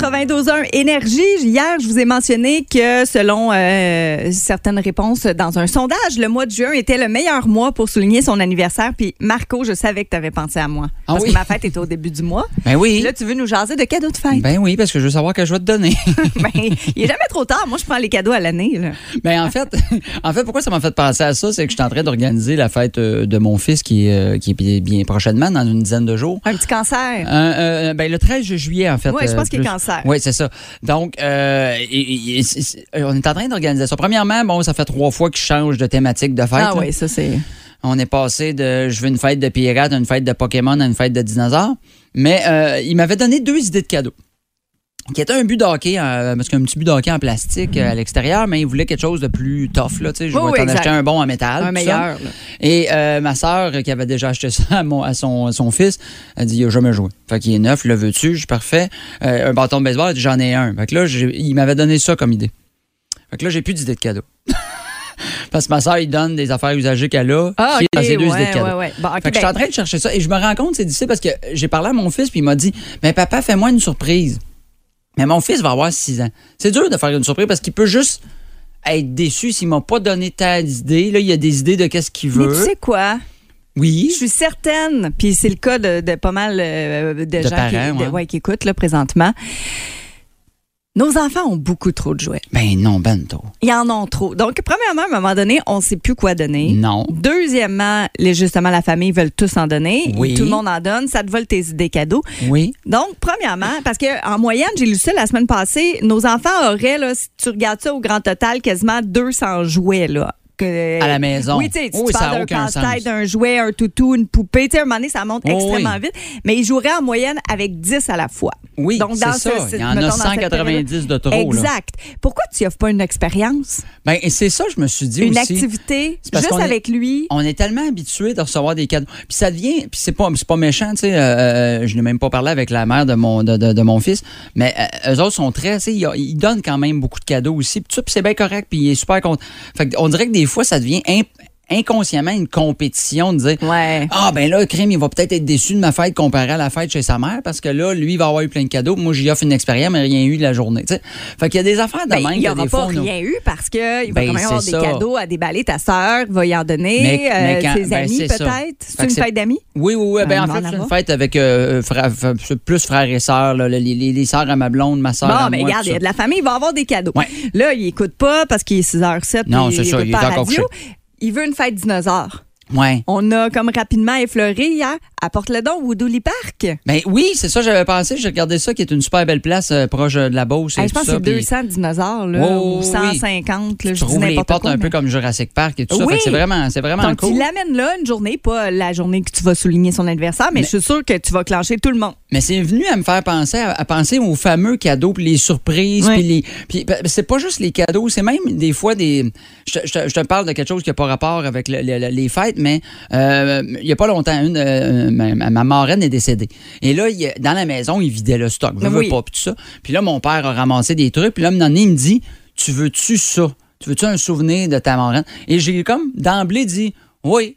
92.1 Énergie. Hier, je vous ai mentionné que selon euh, certaines réponses dans un sondage, le mois de juin était le meilleur mois pour souligner son anniversaire. Puis Marco, je savais que tu avais pensé à moi. Ah parce oui? que ma fête était au début du mois. Ben oui. Là, tu veux nous jaser de cadeaux de fête. Ben oui, parce que je veux savoir que je vais te donner. Ben, il est jamais trop tard. Moi, je prends les cadeaux à l'année. ben en fait, en fait, pourquoi ça m'a fait penser à ça, c'est que je suis en train d'organiser la fête euh, de mon fils qui, est, euh, qui est bien- prochainement, dans une dizaine de jours. Un petit cancer. Euh, euh, ben, le 13 juillet, en fait. Ouais, je pense qu'il est plus. Oui, c'est ça. Donc, euh, et- et- on est en train d'organiser ça. Premièrement, bon, ça fait trois fois que je change de thématique de fête. Ah oui, ça c'est. On est passé de je veux une fête de pirates à une fête de Pokémon à une fête de dinosaures. Mais euh, il m'avait donné deux idées de cadeaux. Qui était un but de hockey, euh, parce qu'un petit but de hockey en plastique euh, à l'extérieur, mais il voulait quelque chose de plus tough. Là, tu sais. je vais t'en acheter un bon en métal. Un meilleur. Et euh, ma sœur, qui avait déjà acheté ça à, son, fils, elle dit Il a jamais joué. Fait qu'il est neuf, le veux-tu? Je suis parfait. Un bâton de baseball, j'en ai un. Fait que là, il m'avait donné ça comme idée. Fait que là, j'ai plus d'idée de cadeau. Parce que ma sœur, il donne des affaires usagées qu'elle a, Ah, est dans ses deux ouais, idées ouais, ouais. Bon, Fait que je suis ben, en train de chercher ça et je me rends compte, c'est difficile parce que j'ai parlé à mon fils puis il m'a dit Mais papa, fais-moi une surprise. Mais mon fils va avoir 6 ans. C'est dur de faire une surprise parce qu'il peut juste être déçu s'il m'a pas donné tant d'idées. Là, il y a des idées de qu'est-ce qu'il Mais veut. tu sais quoi? oui. Je suis certaine, puis c'est le cas de, de pas mal euh, de, gens qui, parents, de- ouais. ouais, qui écoutent là, présentement. Nos enfants ont beaucoup trop de jouets. Ben non, bento. Ils en ont trop. Donc, premièrement, à un moment donné, on ne sait plus quoi donner. Non. Deuxièmement, les, justement, la famille veulent tous en donner. Oui. Tout le monde en donne. Ça te vole tes idées cadeaux. Oui. Donc, premièrement, parce qu'en moyenne, j'ai lu ça la semaine passée, nos enfants auraient, là, si tu regardes ça au grand total, quasiment 200 jouets. Là, que- À la maison. Oui, tu sais, tu Oui, ça parles d'un casse-tête, d'un jouet, un toutou, une poupée. Tu sais, à un moment donné, ça monte Oh, extrêmement oui. vite. Mais ils joueraient en moyenne avec 10 à la fois. Oui, Donc, c'est dans ça. ce- Il y en a dans cette 190 de trop. là. Exact. Pourquoi tu offres pas une expérience? Ben, c'est ça, je me suis dit Une aussi. activité, C'est parce juste est- avec lui? On est tellement habitué de recevoir des cadeaux. Puis ça devient, puis c'est pas, c'est pas méchant, tu sais. euh, euh, je n'ai même pas parlé avec la mère de mon, de, de- de mon fils, mais euh, eux autres sont très, tu sais, ils, ils donnent quand même beaucoup de cadeaux aussi. Puis ça, c'est bien correct, puis il est super content. Fait on dirait que des fois, ça devient imp- inconsciemment une compétition de dire Ouais. ah ben là crime il va peut-être être déçu de ma fête comparé à la fête chez sa mère parce que là lui il va avoir eu plein de cadeaux moi j'y offre une expérience mais rien eu de la journée tu sais fait qu'il y a des affaires de Ben, même il n'y aura pas fois rien eu parce qu'il va Ben, quand même avoir des ça. cadeaux à déballer. Ta sœur va y en donner. Mais- mais euh, quand- ses ben, amis, peut-être. C'est une fête d'amis? Oui, oui, oui. Ben, en fait, c'est une fête avec euh, frère- plus frères et sœurs, les, les, les sœurs à ma blonde, ma sœur Bon, à moi. regarde, il y a ça. de la famille, il va avoir des cadeaux. Ouais. Là, il écoute pas parce qu'il est 6h07. Non, c'est il ça, il est encore couché. Il veut une fête dinosaure. Ouais. On a comme rapidement effleuré hier. Apporte-le donc au Dooley Park. Ben oui, c'est ça, j'avais pensé. J'ai regardé ça, qui est une super belle place euh, proche de la Beauce. et Hey, je tout pense que ça, c'est puis 200 dinosaures, là, Oh, ou oui. 150. Là, Tu je dis trouves les n'importe portes quoi, un peu comme Jurassic Park et tout ça. Oui. Fait que c'est vraiment, c'est vraiment Donc, cool. tu l'amènes là une journée, pas la journée que tu vas souligner son anniversaire, mais, Mais- je suis sûre que tu vas clencher tout le monde. Mais c'est venu à me faire penser à, à penser aux fameux cadeaux, puis les surprises, Oui. puis les. Puis ben, c'est pas juste les cadeaux, c'est même des fois des. Je te, je te- je te parle de quelque chose qui n'a pas rapport avec le- le- le- les fêtes, mais euh, il y a pas longtemps, une, euh, ma, ma- ma marraine est décédée. Et là, il dans la maison, il vidait le stock. Je veux Oui. pas, puis tout ça. Puis là, mon père a ramassé des trucs, puis là, un il me dit Tu veux-tu ça? Tu veux-tu un souvenir de ta marraine Et j'ai comme d'emblée dit Oui.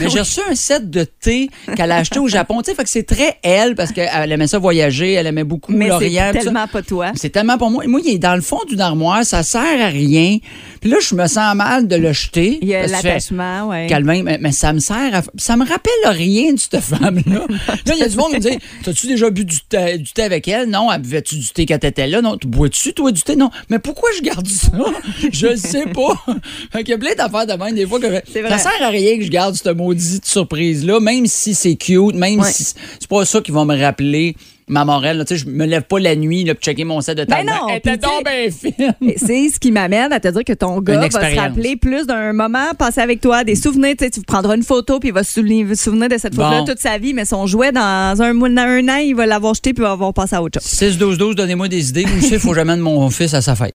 Mais j'ai reçu un set de thé qu'elle a acheté au Japon. Tu sais, fait que c'est très elle parce qu'elle aimait ça voyager, elle aimait beaucoup Mais l'Orient. c'est ça. tellement pas toi. C'est tellement pour moi. Moi, il est dans le fond d'une armoire, ça sert à rien. Puis là, je me sens mal de le jeter. Il y a l'attachement, oui. Calme, mais, mais ça me sert à. Ça me rappelle rien de cette femme-là. là, il y a du monde qui me dit T'as-tu déjà bu du thé, du thé avec elle Non. Elle buvait-tu du thé quand t'étais là? Non. Tu bois-tu, toi, du thé? Non. Mais pourquoi je garde ça? Je le sais pas. fait qu'il y a plein d'affaires de même, des fois, que ça sert à rien que je garde cette maudite surprise-là, même si c'est cute, même Ouais. si c'est pas ça qui va me rappeler. Ma morale, là, tu sais, je me lève pas la nuit là, pour checker mon set de Ben table. non, Elle était donc bien fine. C'est ce qui m'amène à te dire que ton gars va se rappeler plus d'un moment passé avec toi, des souvenirs. Tu sais, tu prendras une photo puis il va se souvenir, de cette Bon. photo-là toute sa vie, mais son jouet, dans un, dans un an, il va l'avoir jeté puis il va avoir passé à autre chose. 6-12-12, donnez-moi des idées. Vous savez, il faut que j'amène mon fils à sa fête.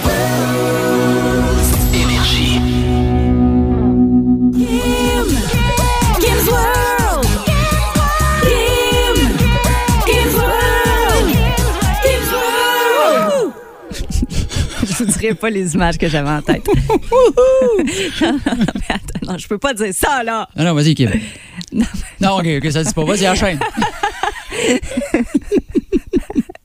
Dirai pas les images que j'avais en tête. non, mais attends, non, je peux pas dire ça, là. Ah non, vas-y, Kim. Non, Non, OK, OK, ça dit pas. Vas-y, enchaîne.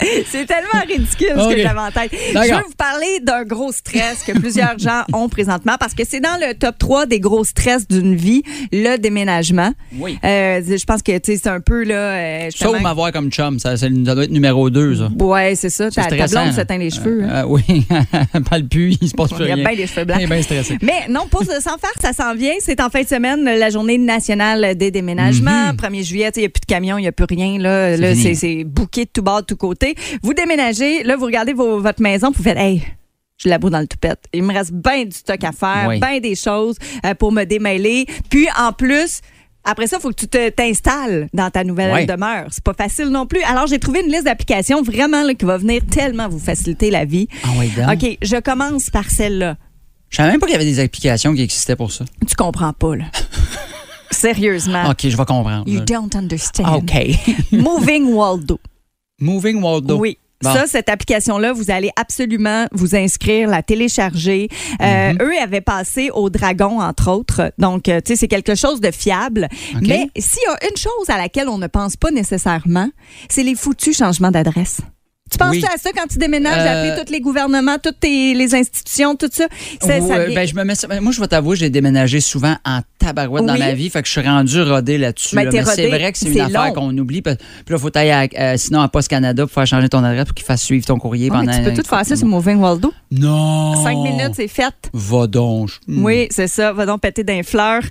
C'est tellement ridicule ce que j'avais en tête. Je veux vous parler d'un gros stress que plusieurs gens ont présentement parce que c'est dans le top 3 des gros stress d'une vie, le déménagement. Oui. Euh, je pense que tu sais, c'est un peu là. euh, justement- Sauf m'avoir comme chum. Ça, ça doit être numéro 2, ça. Ouais, c'est ça. Ta, ta blonde se teint les cheveux. hein. Euh, oui. pas le pu, il se passe plus Il y a rien. bien des cheveux blancs. Il est bien stressé. Mais non, pour se- sans faire, ça s'en vient. C'est en fin de semaine, la journée nationale des déménagements. 1er juillet, il n'y a plus de camions, il n'y a plus rien. Là. C'est bouqué de tout bord, de tout côté. Vous déménagez, là, vous regardez vos- votre maison, vous faites, hey, je la boue dans le toupette. Il me reste bien du stock à faire, Oui. bien des choses euh, pour me démêler. Puis, en plus, après ça, il faut que tu t'installes dans ta nouvelle Ouais. demeure. C'est pas facile non plus. Alors, j'ai trouvé une liste d'applications vraiment là, qui va venir tellement vous faciliter la vie. Ah oui. OK, je commence par celle-là. Je savais même pas qu'il y avait des applications qui existaient pour ça. Tu comprends pas, là. Sérieusement. OK, je vais comprendre. You don't understand. OK. Moving Waldo. Moving Waldo. Oui. Bon. Ça, cette application-là, vous allez absolument vous inscrire, la télécharger. Euh, Mhm. Eux avaient passé au Dragon, entre autres. Donc, euh, tu sais, c'est quelque chose de fiable. Mais s'il y a une chose à laquelle on ne pense pas nécessairement, c'est les foutus changements d'adresse. Tu penses Oui. à ça quand tu déménages, Euh, d'appeler tous les gouvernements, toutes tes- les institutions, tout ça? Ça- Ou, ça vient- ben, je me mets ça- moi, je vais t'avouer, j'ai déménagé souvent en tabarouette dans ma vie, fait que je suis rendu rodé là-dessus. Ben, là. Mais c'est vrai que c'est une affaire qu'on oublie. Puis là, il faut aller à, euh, sinon à Poste Canada pour faire changer ton adresse pour qu'il fasse suivre ton courrier Ah, mais pendant. tu peux tout faire ça sur Moving Waldo. Non! Cinq minutes, c'est fait. Va donc. Hmm. Oui, c'est ça. Va donc péter d'un fleur.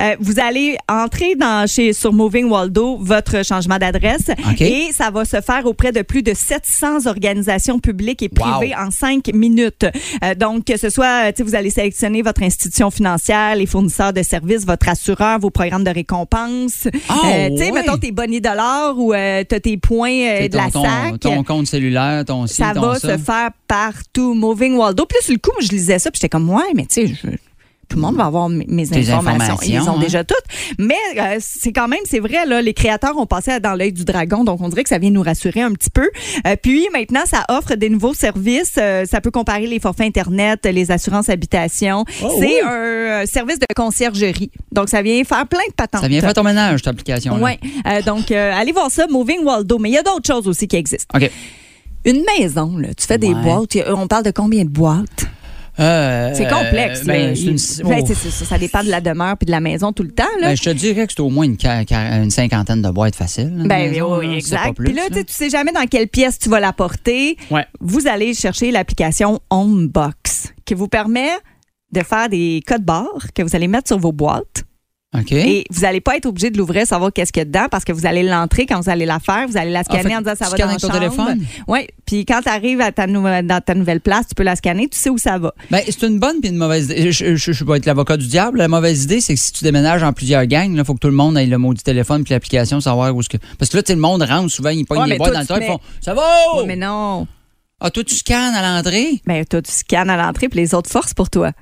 Euh, vous allez entrer dans chez sur Moving Waldo votre changement d'adresse et ça va se faire auprès de plus de 700 organisations publiques et Wow. privées en cinq minutes. Euh, donc que ce soit, tu sais, vous allez sélectionner votre institution financière, les fournisseurs de services, votre assureur, vos programmes de récompense. Ah, tu sais, mettons tes bonnets dollars ou euh, t'as tes points euh, de la SAC. ton, ton compte cellulaire, ton ci, ça ton va ça. se faire partout. Moving Waldo. Sur le coup, moi, je lisais ça, puis j'étais comme, ouais, mais tu sais, je- tout le monde va avoir mes, informations. Ils les ont hein. déjà toutes. Mais euh, c'est quand même, c'est vrai, là, les créateurs ont passé dans l'œil du dragon, donc on dirait que ça vient nous rassurer un petit peu. Euh, puis maintenant, ça offre des nouveaux services. Euh, ça peut comparer les forfaits Internet, les assurances habitation. Oh, c'est oui. un service de conciergerie. Donc, ça vient faire plein de patentes. Ça vient faire ton ménage, cette application. Oui. donc, euh, allez voir ça, Moving Waldo. Mais il y a d'autres choses aussi qui existent. OK. Une maison, là, tu fais des boîtes. On parle de combien de boîtes? Euh, C'est complexe. ben, là. c'est une- Il- ben, oh. c'est ça, ça dépend de la demeure puis de la maison tout le temps. Là. Ben, je te dirais que c'est au moins une, cinquantaine de boîtes faciles. Ben, maison, oui, là. Exact. plus, Puis là, tu sais, tu sais jamais dans quelle pièce tu vas la porter. Ouais. Vous allez chercher l'application Homebox qui vous permet de faire des codes barres que vous allez mettre sur vos boîtes. Et vous n'allez pas être obligé de l'ouvrir, savoir qu'est-ce qu'il y a dedans, parce que vous allez l'entrer quand vous allez la faire. Vous allez la Ah, scanner fait en disant ça va dans ton chambre. téléphone? Oui. Puis quand tu arrives à ta dans ta nouvelle place, tu peux la scanner, tu sais où ça va. Ben, c'est une bonne puis une mauvaise idée. Je, je, je vais être l'avocat du diable. La mauvaise idée, c'est que si tu déménages en plusieurs gangs, il faut que tout le monde ait le maudit téléphone puis l'application, savoir où ce que. Parce que là, le monde rentre souvent, ils pognent Ouais, les toi, dans le temps, te ils font Ça va! Ouais, mais non. Ah, toi, tu scannes à l'entrée? Ben, toi, tu scannes à l'entrée, puis les autres forces pour toi.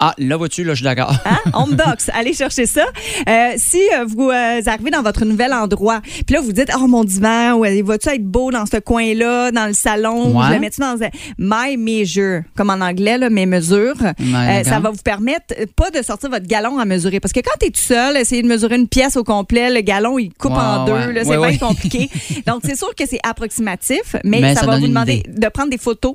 Ah, là, vois-tu, là, je suis d'accord. Hein? Homebox, allez chercher ça. Euh, si euh, vous euh, arrivez dans votre nouvel endroit, puis là, vous dites, oh, mon divan, ouais, va-tu être beau dans ce coin-là, dans le salon? Ouais. Je le mets-tu dans un My Measure, comme en anglais, là, mes mesures. Euh, ça va vous permettre euh, pas de sortir votre galon à mesurer. Parce que quand tu es tout seul, essayer de mesurer une pièce au complet, le galon, il coupe en deux. là, C'est ouais. compliqué. Donc, c'est sûr que c'est approximatif, mais, Mais ça, ça va vous demander de prendre des photos.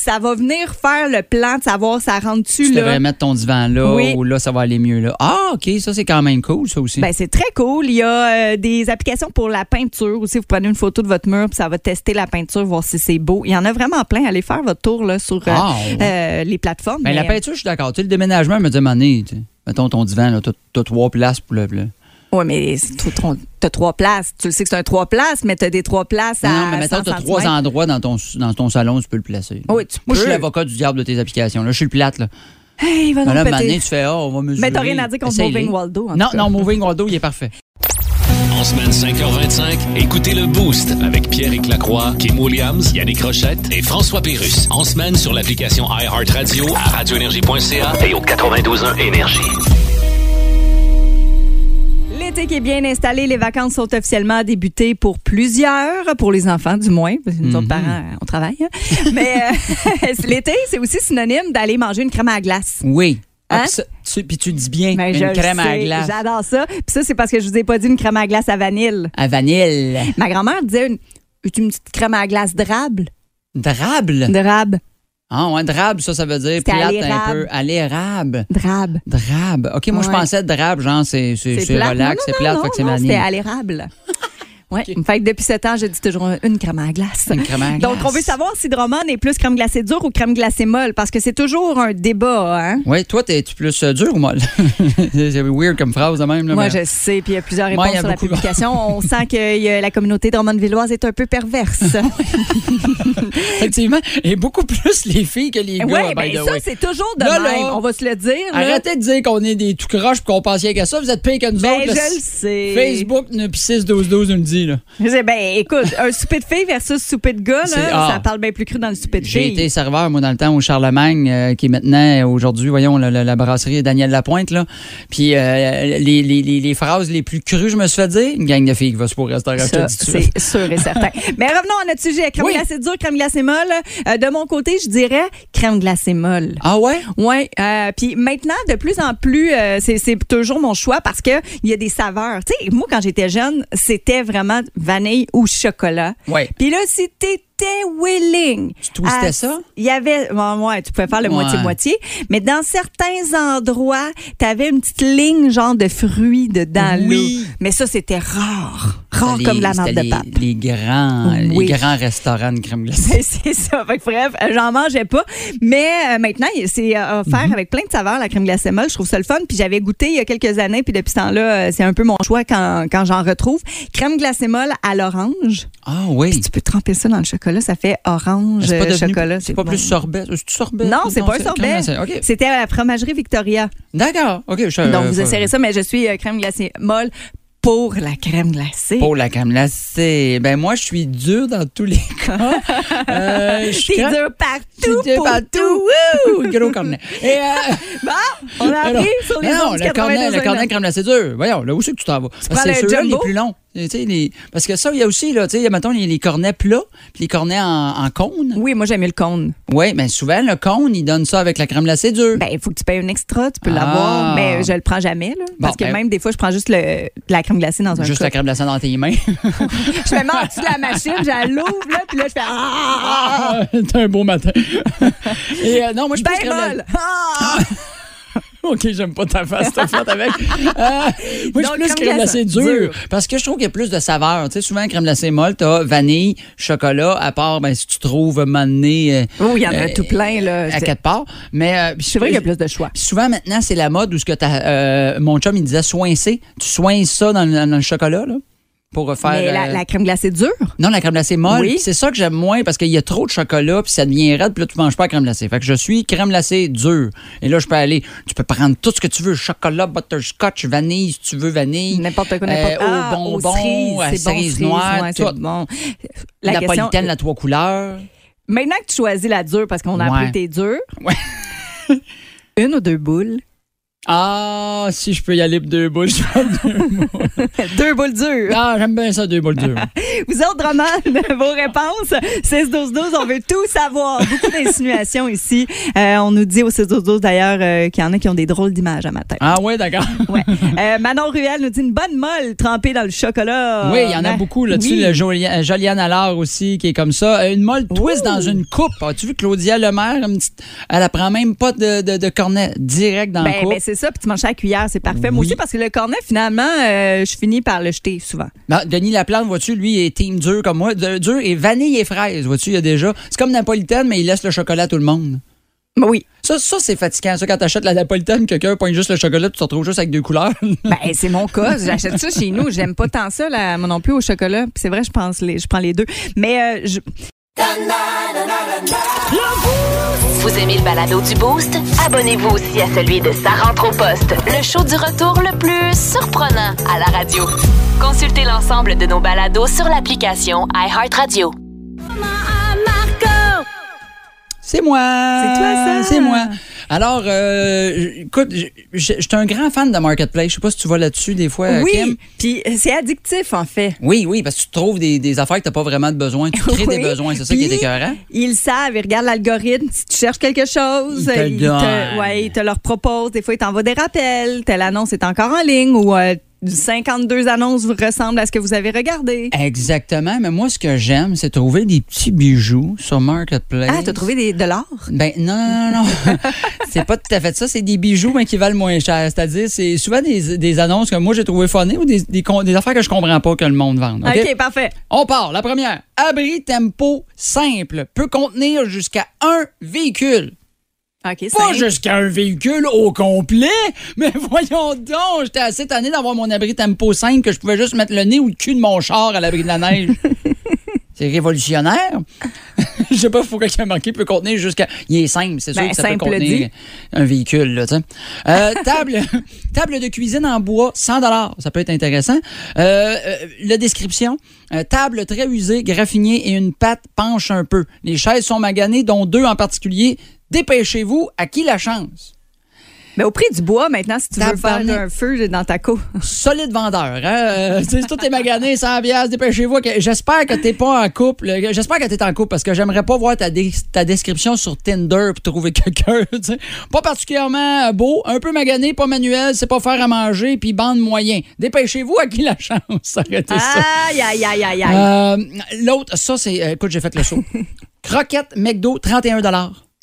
Puis ça va venir faire le plan de savoir ça rentre-tu Tu là. devrais mettre ton divan là Oui. ou là, ça va aller mieux là. Ah, OK, ça, c'est quand même cool, ça aussi. Ben, c'est très cool. Il y a euh, des applications pour la peinture aussi. Vous prenez une photo de votre mur, puis ça va tester la peinture, voir si c'est beau. Il y en a vraiment plein. Allez faire votre tour là, sur euh, Ah, ouais. euh, les plateformes. Ben, la Mais, peinture, je suis d'accord. Tu sais, le déménagement, me dit, mané, tu mettons ton divan, là, t'as- t'as trois places pour le. Ouais, mais t'as trois places. Tu le sais que c'est un trois places, mais t'as des trois places à Non, mais 100 t'as trois endroits dans ton, dans ton salon, tu peux le placer. Oui, tu Moi, je suis l'avocat du diable de tes applications. Là, je suis le plate. Là. Hey, va donc Ben là, péter. tu fais, ah, on va mesurer. Mais t'as rien à dire contre. Moving Waldo, en Non, tout cas. non, Moving Waldo, il est parfait. En semaine 5h25, écoutez le Boost avec pierre Lacroix, Kim Williams, Yannick Rochette et François Pérus. En semaine sur l'application iHeartRadio à radioénergie.ca et au 92.1 Énergie. L'été qui est bien installé, les vacances sont officiellement débutées pour plusieurs, pour les enfants du moins, parce que nous autres parents, on travaille. hein. Mais euh, l'été, c'est aussi synonyme d'aller manger une crème à glace. Oui. Ah, Hein? tu- Puis tu dis bien, Ben, une crème à glace. J'adore ça. Puis ça, c'est parce que je vous ai pas dit une crème à glace à vanille. À vanille. Ma grand-mère disait une, une petite crème à glace drable. Drable? Drabe. Ah, ouais, drabe, ça, ça veut dire plate un peu. À l'érable. Drabe. Drabe. OK, moi, je pensais drabe, genre, c'est c'est- c'est plate. relax, c'est plate, fait que c'est. C'était à l'érable. Ouais. Fait que depuis sept ans, je dis toujours une crème à glace. Une crème à Donc, glace. on veut savoir si Drummond est plus crème glacée dure ou crème glacée molle, parce que c'est toujours un débat, hein? Oui, toi, t'es-tu plus euh, dur ou molle? c'est weird comme phrase de même. Là, Moi, mais- je sais, puis il y a plusieurs réponses a sur la publication. On sent que y a- la communauté Drummond-Villoise est un peu perverse. Effectivement. Et beaucoup plus les filles que les gars, Oui, ben ça, c'est toujours de Là, même. là, on va se le dire. Arrêtez de dire qu'on est des tout croches et qu'on pense rien qu'à ça. Vous êtes pire que nous Ben, autres. je le sais. Facebook, nous, puis 6-12-12 nous le dit. Là. Ben, écoute, un souper de filles versus souper de gars, là, ah. ça parle bien plus cru dans le souper de J'ai filles. été serveur, moi, dans le temps, au Charlemagne, euh, qui est maintenant, euh, aujourd'hui, voyons, la, la- la brasserie Daniel Lapointe. Là. Puis euh, les, les, les, les phrases les plus crues, je me suis fait dire, une gang de filles qui va se pour restaurant. dis c'est sûr et certain. Mais revenons à notre sujet. Crème Oui. glacée dure, crème glacée molle. Euh, de mon côté, je dirais crème glacée molle. Ah ouais? Oui, puis maintenant, de plus en plus, c'est toujours mon choix parce que il y a des saveurs. Tu sais, moi, quand j'étais jeune, c'était vraiment vanille ou chocolat. Ouais. Puis là, si t'étais willing... Tu twistais à- ça? Il y avait... bon, ouais, tu pouvais faire le Ouais. moitié-moitié. Mais dans certains endroits, t'avais une petite ligne genre de fruits dedans. Oui. Mais ça, c'était rare. Rare comme la marde de pape. Les, grands, Oui. les grands restaurants de crème glacée. C'est ça. Fait que bref, j'en mangeais pas. Mais euh, maintenant, c'est euh, offert Mhm. avec plein de saveurs, la crème glacée molle. Je trouve ça le fun. Puis j'avais goûté il y a quelques années. Puis depuis ce temps-là, euh, c'est un peu mon choix quand, quand j'en retrouve. Crème glacée molle à l'orange. Ah oui. Puis tu peux tremper ça dans le chocolat. Ça fait orange pas, euh, devenu- chocolat. c'est pas bon. plus sorbet. C'est sorbet? Non, c'est pas un sorbet. C'était à la fromagerie Victoria. D'accord. OK. je- Donc, vous euh, essayerez ça. Mais je suis euh, crème glacée molle pour la crème glacée. Pour la crème glacée. Ben moi, je suis dur dans tous les cas. Euh, je suis T'es crème- dur partout C'était pour partout. Wouh! Gros cornet. Et, euh, Bon, on a sur les non, le cornet, le 92.9. cornet crème glacée dure. Voyons, là, où c'est que tu t'en vas? Parce prends que c'est le ceux-là les plus longs. Les- Parce que ça, il y a aussi, là, tu sais, mettons, les, les cornets plats, puis les cornets en, en cône. Oui, moi, j'aime le cône. Oui, mais souvent, le cône, il donne ça avec la crème glacée dure. Ben, il faut que tu payes un extra, tu peux Ah. l'avoir, mais je le prends jamais, là. Parce que ben- même des fois, je prends juste le, la crème glacée dans un Juste la crème glacée dans tes mains. Je me mets en dessous de la machine, je l'ouvre, là, puis là, je fais Ah! Ah, c'est un beau matin. Et euh, non, moi, je pense Ben molle! OK, j'aime pas ta face, t'as fait avec. Euh, moi, je suis plus crème glacée dure. Parce que je trouve qu'il y a plus de saveur. Tu sais, souvent, crème glacée molle, t'as vanille, chocolat, à part, ben, si tu trouves donné, euh, Oh, il y en a euh, tout plein, là. à quatre parts. Mais euh, c'est vrai qu'il y a plus de choix. souvent, maintenant, c'est la mode où ce que t'as, mon chum, il disait soincer. Tu soins ça dans, le- dans le chocolat, là, pour faire... Mais la, euh, la crème glacée dure, Non, la crème glacée molle. Oui. C'est ça que j'aime moins parce qu'il y a trop de chocolat puis ça devient raide puis là tu manges pas la crème glacée. Fait que je suis crème glacée dure. Et là je peux aller, tu peux prendre tout ce que tu veux, chocolat, butterscotch, vanille si tu veux vanille. n'importe quoi, n'importe Euh, Ah, au aux bonbon, cerises, à bon, cerise noire, ouais, tout. bon. La La question, Napolitaine, la trois couleurs. maintenant que tu choisis la dure parce qu'on a Ouais. appris que t'es dure, Ouais. une ou deux boules? Ah, si je peux y aller pour deux boules, je deux boules. deux boules dures. Ah, j'aime bien ça, deux boules dures. Vous autres, Drummond, vos réponses, 6-12-12, on veut tout savoir. Beaucoup d'insinuations ici. Euh, on nous dit au 6-12-12 d'ailleurs euh, qu'il y en a qui ont des drôles d'images à matin. Ah ouais, d'accord. Ouais. Euh, Manon Ruel nous dit une bonne molle trempée dans le chocolat. Oui, il y en a Ben, beaucoup là-dessus. oui. Le Joliane, Allard aussi, qui est comme ça. Une molle twist Ouh. dans une coupe. As-tu vu Claudia Lemaire? une petite- Elle apprend même pas de, de, de cornet. Direct dans Ben, la coupe? ben, c'est ça, puis tu manges ça à la cuillère, c'est parfait. Moi Oui. aussi, parce que le cornet, finalement, euh, je finis par le jeter souvent. Non, Denis Laplante, vois-tu, lui, est team dur comme moi. De- dur et vanille et fraise, vois-tu, il y a déjà. C'est comme napolitaine, mais il laisse le chocolat à tout le monde. Ben oui. Ça, ça c'est fatigant. Ça, quand t'achètes la napolitaine, quelqu'un pogne juste le chocolat, tu te retrouves juste avec deux couleurs. Ben, c'est mon cas. J'achète ça chez nous. J'aime pas tant ça, là, moi non plus, au chocolat. Puis c'est vrai, je pense les, je prends les deux. Mais euh, je, Vous aimez le balado du Boost? Abonnez-vous aussi à celui de Sa rentre au poste, le show du retour le plus surprenant à la radio. Consultez l'ensemble de nos balados sur l'application iHeartRadio. C'est moi. C'est toi, ça? C'est moi. Alors, euh, écoute, je suis un grand fan de Marketplace. Je sais pas si tu vas là-dessus des fois, euh, Kim. Oui, puis c'est addictif, en fait. Oui, oui, parce que tu trouves des, des affaires que tu n'as pas vraiment de besoin. Tu crées des besoins. C'est ça qui est écœurant. Ils savent, ils regardent l'algorithme. Si tu cherches quelque chose, Ils te ouais, ils te leur proposent. Des fois, ils t'envoient des rappels. Telle annonce est encore en ligne ou euh, 52 annonces vous ressemblent à ce que vous avez regardé. Exactement. Mais moi, ce que j'aime, c'est trouver des petits bijoux sur Marketplace. Ah, t'as trouvé des, de l'or? Ben non, non, non. non. c'est pas tout à fait ça. C'est des bijoux mais qui valent moins cher. C'est-à-dire, c'est souvent des, des annonces que moi j'ai trouvé funny ou des, des, con- des affaires que je comprends pas que le monde vende. OK? OK, parfait. On part. La première. Abri tempo simple peut contenir jusqu'à un véhicule. Pas jusqu'à un véhicule au complet, mais voyons donc, j'étais assez tanné d'avoir mon abri tempo 5 que je pouvais juste mettre le nez ou le cul de mon char à l'abri de la neige. C'est révolutionnaire. Je sais pas pourquoi il a marqué peut contenir jusqu'à. Il est simple, c'est sûr Ben, que ça peut contenir dit. un véhicule. Là. Euh, table, table de cuisine en bois, 100 Ça peut être intéressant. Euh, euh, la description. euh, table très usée, graffinée et une patte penche un peu. Les chaises sont maganées, dont deux en particulier. Dépêchez-vous, à qui la chance? Mais au prix du bois, maintenant, si tu veux faire un feu dans ta cour. Solide vendeur, hein? Euh, sais, tout est magané, 100 piastres, dépêchez-vous. que- J'espère que t'es pas en couple. J'espère que t'es en couple parce que j'aimerais pas voir ta, dé- ta description sur Tinder pour trouver quelqu'un. Pas particulièrement beau, un peu magané, pas manuel, c'est pas faire à manger, puis bande moyen. Dépêchez-vous à qui la chance? Été ça. Aïe, aïe, aïe, aïe, aïe. Euh, L'autre, ça, c'est. euh, écoute, j'ai fait le saut. Croquette McDo, 31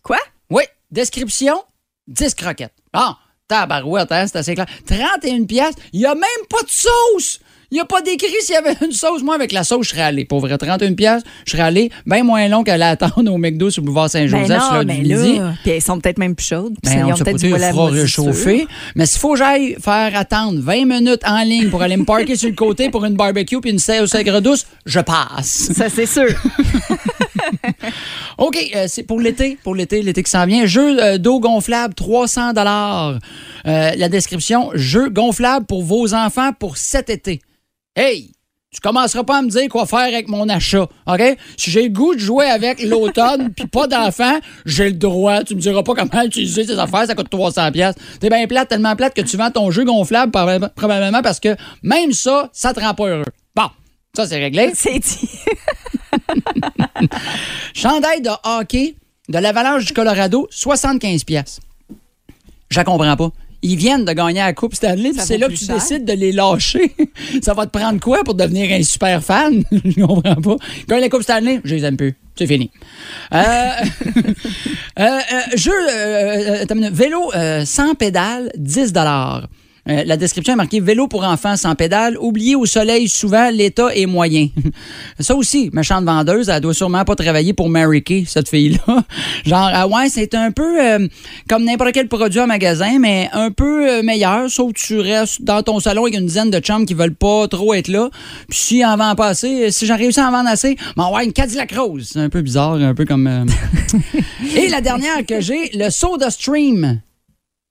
Quoi? Oui, description, 10 croquettes. Ah, tabarouette, hein, c'est assez clair. 31 piastres, il n'y a même pas de sauce. Il n'y a pas d'écrit s'il y avait une sauce. Moi, avec la sauce, je serais allé. Pour vrai, 31 piastres, je serais allé bien moins long qu'à l'attendre au McDo sur le boulevard Ben Saint-Joseph l'heure mais du midi. puis elles sont peut-être même plus chaudes. Ben, ils on ont peut-être du moisissure. réchauffer. Mais s'il faut que j'aille faire attendre 20 minutes en ligne pour aller me parker sur le côté pour une barbecue puis une sauce aigre douce, je passe. Ça, c'est sûr. OK, euh, c'est pour l'été, pour l'été, l'été qui s'en vient. Jeu euh, d'eau gonflable, 300 dollars. La description, jeu gonflable pour vos enfants pour cet été. Hey, tu commenceras pas à me dire quoi faire avec mon achat, OK? Si j'ai le goût de jouer avec l'automne puis pas d'enfant, j'ai le droit. Tu me diras pas comment utiliser ces affaires, ça coûte 300 pièces. T'es bien plate, tellement plate que tu vends ton jeu gonflable probablement parce que même ça, ça te rend pas heureux. Bon, ça c'est réglé. C'est dit. Chandail de hockey de l'Avalanche du Colorado, 75 pièces. Je comprends pas. Ils viennent de gagner la Coupe Stanley, c'est là que tu cher. décides de les lâcher. Ça va te prendre quoi pour devenir un super fan? Je comprends pas. Gagne la Coupe Stanley, je les aime plus. C'est fini. Euh, euh, euh, jeu, euh, vélo sans pédale, 10 euh, la description est marquée vélo pour enfants sans pédale, oublié au soleil souvent, l'état est moyen. Ça aussi, méchante vendeuse, elle doit sûrement pas travailler pour Mary Kay, cette fille-là. Genre, ah ouais, c'est un peu euh, comme n'importe quel produit en magasin, mais un peu euh, meilleur, sauf que tu restes dans ton salon avec une dizaine de chums qui veulent pas trop être là. Puis si en vend pas assez, si j'en réussis à en vendre assez, ben ouais, une Cadillac Rose. C'est un peu bizarre, un peu comme... euh, Et la dernière que j'ai, le Soda Stream.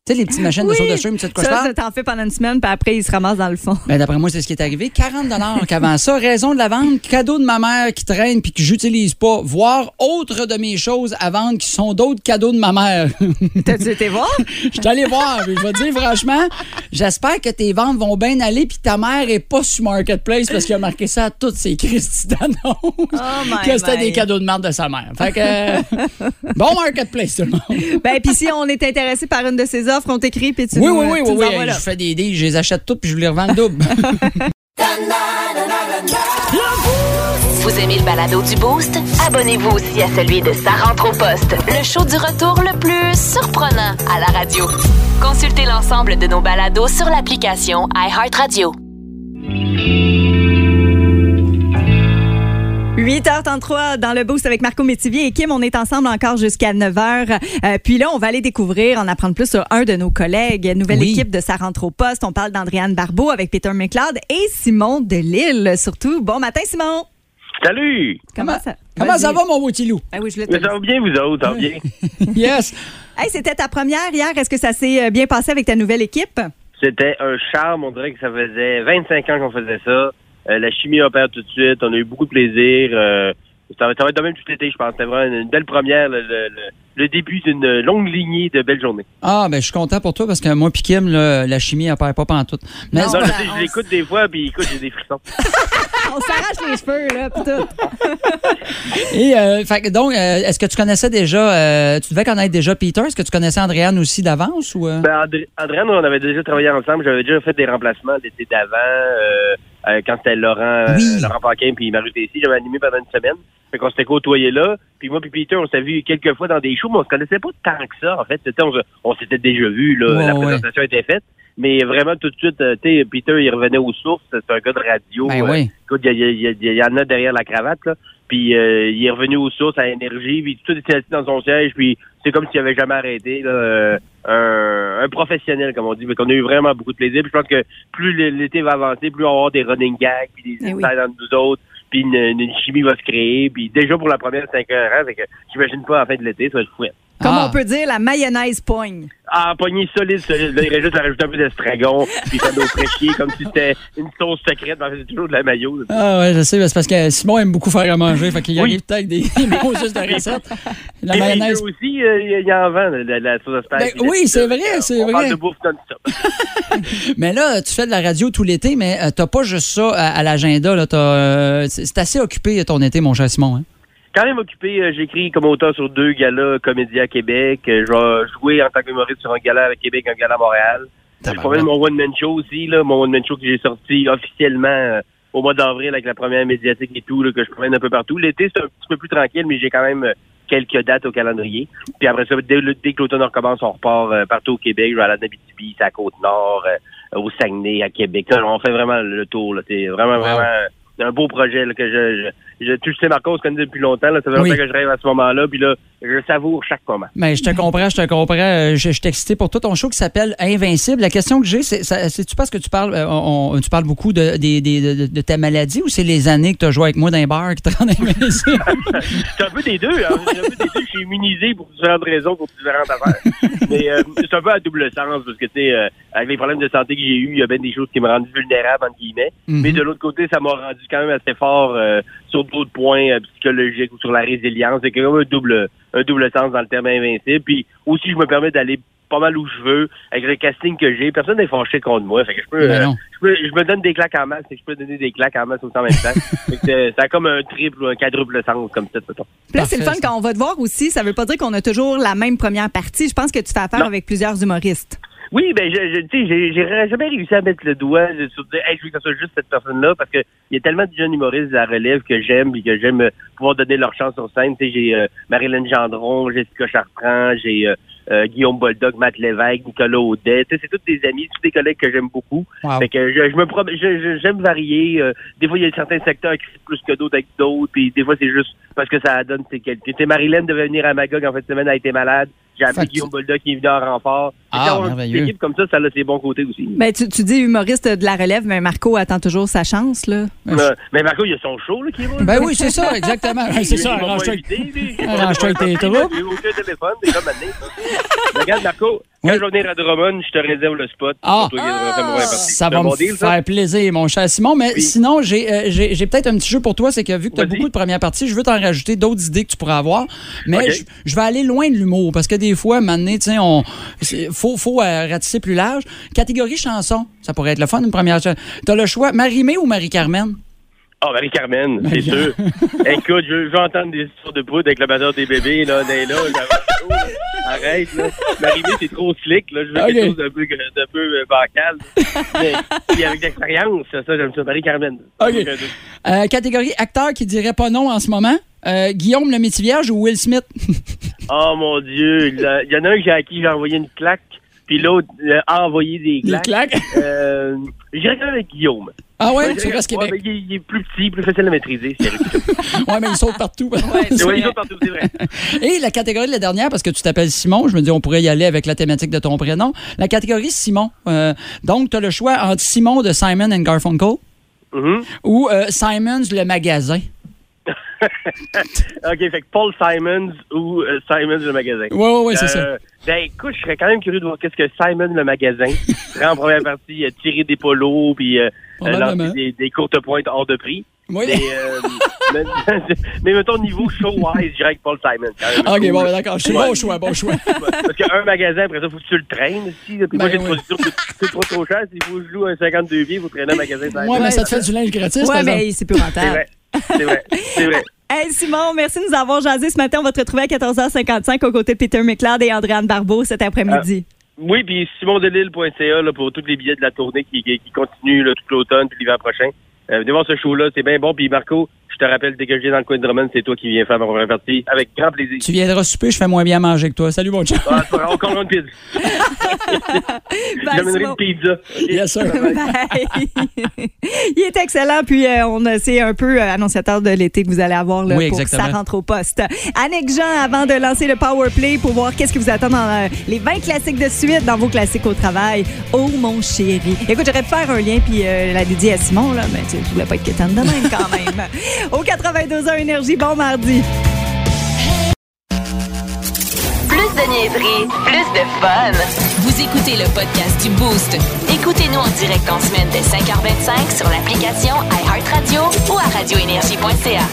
Tu sais, les petites machines de Soda Stream, tu sais de quoi je parle? Ça, ça t'en fait pendant une semaine, puis après, ils se ramassent dans le fond. Ben, d'après moi, c'est ce qui est arrivé. 40 qu'avant ça. Raison de la vente, cadeau de ma mère qui traîne puis que j'utilise pas. Voire autre de mes choses à vendre qui sont d'autres cadeaux de ma mère. T'as-tu été voir? Je suis allé voir. puis Je vais te dire, franchement, j'espère que tes ventes vont bien aller puis ta mère est pas sur Marketplace parce qu'il a marqué ça à toutes ses Christy d'annonces. Oh que c'était des cadeaux de merde de sa mère. Fait que, bon Marketplace, tout le monde. Ben, puis si on est intéressé par une de ces offres, on t'écrit, puis tu Oui, nous, oui, oui, tu. Je fais des deals, je les achète toutes puis je vous les revends le double. Vous aimez le balado du Boost? Abonnez-vous aussi à celui de Sa rentre au poste, le show du retour le plus surprenant à la radio. Consultez l'ensemble de nos balados sur l'application iHeartRadio. 8h33 dans le boost avec Marco Métivier et Kim. On est ensemble encore jusqu'à 9h. Euh, puis là, on va aller découvrir, en apprendre plus sur un de nos collègues. Nouvelle Oui. équipe de Sa rentre au poste. On parle d'Andréane Barbeau avec Peter McLeod et Simon Delille surtout. Bon matin, Simon. Salut! Comment ça, Comment ça va, mon petit loup? Ah oui, je ça va bien, vous autres, ça va bien? Yes. Hey, c'était ta première hier. Est-ce que ça s'est euh, bien passé avec ta nouvelle équipe? C'était un charme, on dirait que ça faisait 25 ans qu'on faisait ça. Euh, la chimie opère tout de suite, on a eu beaucoup de plaisir. Euh, ça, va, ça va être de même tout l'été, je pense. C'était vraiment une, belle première, le, le- le- début d'une longue lignée de belles journées. Ah, ben, je suis content pour toi parce que moi, puis Kim, là, la chimie, elle perd pas pantoute. Mais Non. Non, je, ben, sais, on je l'écoute des fois, puis écoute, j'ai des frissons. On s'arrache les cheveux, là, pis tout. Et, euh, fait que donc, euh, est-ce que tu connaissais déjà, euh, tu devais connaître déjà Peter? Est-ce que tu connaissais Andréane aussi d'avance ou? euh? Ben, André, Andréane, on avait déjà travaillé ensemble. J'avais déjà fait des remplacements l'été d'avant, euh, quand c'était Laurent, euh, Oui. Laurent Paquin puis Marie Tessier. J'avais animé pendant une semaine. Fait qu'on s'était côtoyés là. Puis moi puis Peter, on s'est vu quelques fois dans des shows, mais on se connaissait pas tant que ça, en fait. C'était- On, on s'était déjà vu, là. Ouais, la ouais. présentation était faite. Mais vraiment, tout de suite, euh, tu sais, Peter, il revenait aux sources. C'est un gars de radio. Ben euh, oui. Écoute, il y, en a derrière la cravate, là. Puis euh, il est revenu aux sources à énergie, puis tout était assis dans son siège, puis c'est comme s'il avait jamais arrêté. Là, euh, un, un professionnel, comme on dit, mais qu'on a eu vraiment beaucoup de plaisir. Puis je pense que plus l'été va avancer, plus on va avoir des running gags, puis des Eh oui. insides entre nous autres, puis une, une chimie va se créer. Puis déjà pour la première 5 heures, hein, fait que j'imagine pas à la fin de l'été, ça va être fouette. Comme Ah. on peut dire, la mayonnaise poigne. Ah, pogné solide, solide. Là, il reste juste à rajouter un peu d'estragon, puis ça nous fraîchier comme si c'était une sauce secrète, mais en fait, c'est toujours de la mayo. Ah ouais, je sais, mais c'est parce que Simon aime beaucoup faire à manger, fait qu'il Oui. arrive peut-être des des mots juste de recettes. La Et mayonnaise. Aussi, euh, il y en vend, la, la sauce Ben, oui, c'est vrai, c'est on vrai. parle de bouffe non-stop. Mais là, tu fais de la radio tout l'été, mais euh, t'as pas juste ça à, à l'agenda. là. T'as, euh, c'est c'est assez occupé ton été, mon cher Simon. Hein? Quand même occupé, euh, j'écris comme auteur sur deux galas comédie à Québec. Euh, je vais jouer en tant qu'humoriste sur un gala à Québec, un gala à Montréal. Je promène mon one-man show aussi, là, mon one-man show que j'ai sorti officiellement euh, au mois d'avril avec la première médiatique et tout, là, que je promène un peu partout. L'été, c'est un petit peu plus tranquille, mais j'ai quand même quelques dates au calendrier. Puis après ça, dès, dès que l'automne recommence, on repart euh, partout au Québec. Je vais à la Abitibi, c'est à Côte-Nord, euh, au Saguenay, à Québec. Là, on fait vraiment le tour. là. C'est vraiment, vraiment un beau projet là, que je, je, je, tu sais, Marco, on se connaît depuis longtemps. Là, ça fait Oui. longtemps que je rêve à ce moment-là. Puis là, je savoure chaque moment. Mais je te comprends, je te comprends. Euh, Je, je suis excité pour toi. Ton show qui s'appelle Invincible. La question que j'ai, c'est-tu parce que tu parles, euh, on- tu parles beaucoup de, des- de, de ta maladie ou c'est les années que tu as joué avec moi dans les bars qui te rendent invincible? C'est un peu des deux. Hein. C'est un peu des deux. Je suis immunisé pour différentes raisons, pour différentes affaires. Mais euh, c'est un peu à double sens parce que, tu sais, euh, avec les problèmes de santé que j'ai eu, il y a bien des choses qui me rendent vulnérable, entre guillemets. Mhm. Mais de l'autre côté, ça m'a rendu quand même assez fort euh, sur d'autres points euh, psychologiques ou sur la résilience. C'est comme un double, un double sens dans le terme invincible. Puis aussi, je me permets d'aller pas mal où je veux, avec le casting que j'ai. Personne n'est fâché contre moi. Fait que je peux, Ben euh, je, peux- je me donne des claques en masse et je peux donner des claques en masse aussi en même temps. Ça a comme un triple ou un quadruple sens comme ça, là, c'est le fun quand on va te voir aussi. Ça veut pas dire qu'on a toujours la même première partie. Je pense que tu fais affaire Non. avec plusieurs humoristes. Oui, ben, je, je, tu sais, j'ai- jamais réussi à mettre le doigt sur dire, hey, je veux que ce soit juste cette personne-là, parce que il y a tellement de jeunes humoristes de la relève que j'aime et que j'aime euh, pouvoir donner leur chance sur scène. Tu sais, j'ai euh, Marilyn Gendron, Jessica Chartrand, j'ai euh, euh, Guillaume Boldoc, Matt Lévesque, Nicolas Audet. Tu sais, c'est tous des amis, tous des collègues que j'aime beaucoup. Wow. Fait que je, je me prom- j'aime varier. euh, des fois, il y a certains secteurs qui sont plus que d'autres avec d'autres. Puis des fois, c'est juste parce que ça donne c'est quelqu'un. Tu sais, Marilyn devait venir à Magog en fin de semaine, elle a été malade. J'ai appelé Guillaume Boldoc qui est venu en renfort. Ah, Fait que avoir une équipe comme ça, ça a ses bons côtés aussi. Ben, tu, tu dis humoriste de la relève, mais Marco attend toujours sa chance, là. Euh, mais Marco, il y a son show là, qui est bon. Ben oui, c'est ça, exactement. C'est ça, arrange-toi. avec tes troubles. J'ai eu aucun téléphone. Regarde, Marco, quand Oui. je vais venir à Drummond, je te réserve le spot. Ah, toi, Guy, ça va bon me deal, faire plaisir, mon cher Simon. Mais Oui. sinon, j'ai euh, j'ai j'ai peut-être un petit jeu pour toi. C'est que vu que tu as beaucoup de premières parties, je veux t'en rajouter d'autres idées que tu pourrais avoir. Mais je, je vais aller loin de l'humour parce que des fois, maintenant, on faut, faut euh, ratisser plus large. Catégorie chanson, ça pourrait être le fun, une première chanson. Tu as le choix, Marie-Mé ou Marie-Carmen? Ah, Marie-Carmen, c'est sûr. Écoute, je veux entendre des histoires de poudre avec le batteur des bébés, là, là, là. là. Arrête, là. Marie-Mé, c'est trop slick, là. Je veux Ok. quelque chose d'un peu, d'un peu euh, bancal. Mais, puis avec l'expérience, ça, j'aime ça. Marie-Carmen. Ok. Euh, catégorie acteur qui dirait pas non en ce moment. Euh, Guillaume le Métivierge ou Will Smith? Oh mon Dieu, il y a- il y en a un qui- à qui j'ai envoyé une claque, puis l'autre euh, a envoyé des Les claques. claques? Euh, J'irais quand même avec Guillaume. Ah ouais, Ouais, tu restes Québec. il, il est plus petit, plus facile à maîtriser. c'est vrai. Ouais, mais il saute partout. Il saute partout, c'est vrai. Et la catégorie de la dernière, parce que tu t'appelles Simon, je me dis on pourrait y aller avec la thématique de ton prénom. La catégorie Simon. Euh, donc, tu as le choix entre Simon de Simon and Garfunkel Mhm. ou euh, Simon's le magasin. OK, fait que Paul Simons ou euh, Simons le magasin. Ouais, ouais, ouais, c'est ça. Euh, ben écoute, je serais quand même curieux de voir qu'est-ce que Simon le magasin serait en première partie, euh, tirer des polos puis euh, euh, lancer des, des courtes pointes hors de prix. Oui. Mais, euh, mais, mais mettons niveau show-wise, je dirais avec Paul Simon. quand même. OK, bon, Cool. ben, d'accord. Je suis Ouais. bon choix, bon choix. Parce qu'un magasin, après ça, faut que tu le traînes aussi. moi, Ben j'ai position qui c'est trop trop cher. Que je loue un 52 pieds, il faut traîner un magasin. Simon. Ouais, mais ça te fait du linge gratis, Ouais, mais c'est plus rentable. C'est vrai. C'est vrai. Hey Simon, merci de nous avoir jasé ce matin. On va te retrouver à 14h55 aux côtés de Peter McLeod et Andréane Barbeau cet après-midi. Oui, puis simondelille.ca là, pour tous les billets de la tournée qui, qui, qui continuent là, tout l'automne puis l'hiver prochain. Euh, venez voir ce show-là, c'est bien bon. Puis Marco, je te rappelle, dès que je viens dans le coin de Drummond, c'est toi qui viens faire ma première partie. Avec grand plaisir. Tu viendras souper, je fais moins bien manger que toi. Salut, mon chum. Ah, encore une pizza. J'amènerai une pizza. Yes, sir. Bye. Il est excellent, puis euh, on a- c'est un peu euh, annonciateur de l'été que vous allez avoir là, Oui, pour que exactement. ça rentre au poste. Annick Jean, avant de lancer le Power Play pour voir qu'est-ce qui vous attend dans euh, les 20 classiques de suite dans vos classiques au travail. Oh mon chéri. Écoute, j'aurais pu faire un lien puis euh, la dédier à Simon, là, mais tu sais, je voulais pas être quétaine de même quand même. Au 92 heures énergie, bon mardi. Plus de niaiserie, plus de fun. Vous écoutez le podcast du Boost. Écoutez-nous en direct en semaine dès 5h25 sur l'application iHeartRadio ou à radioénergie.ca.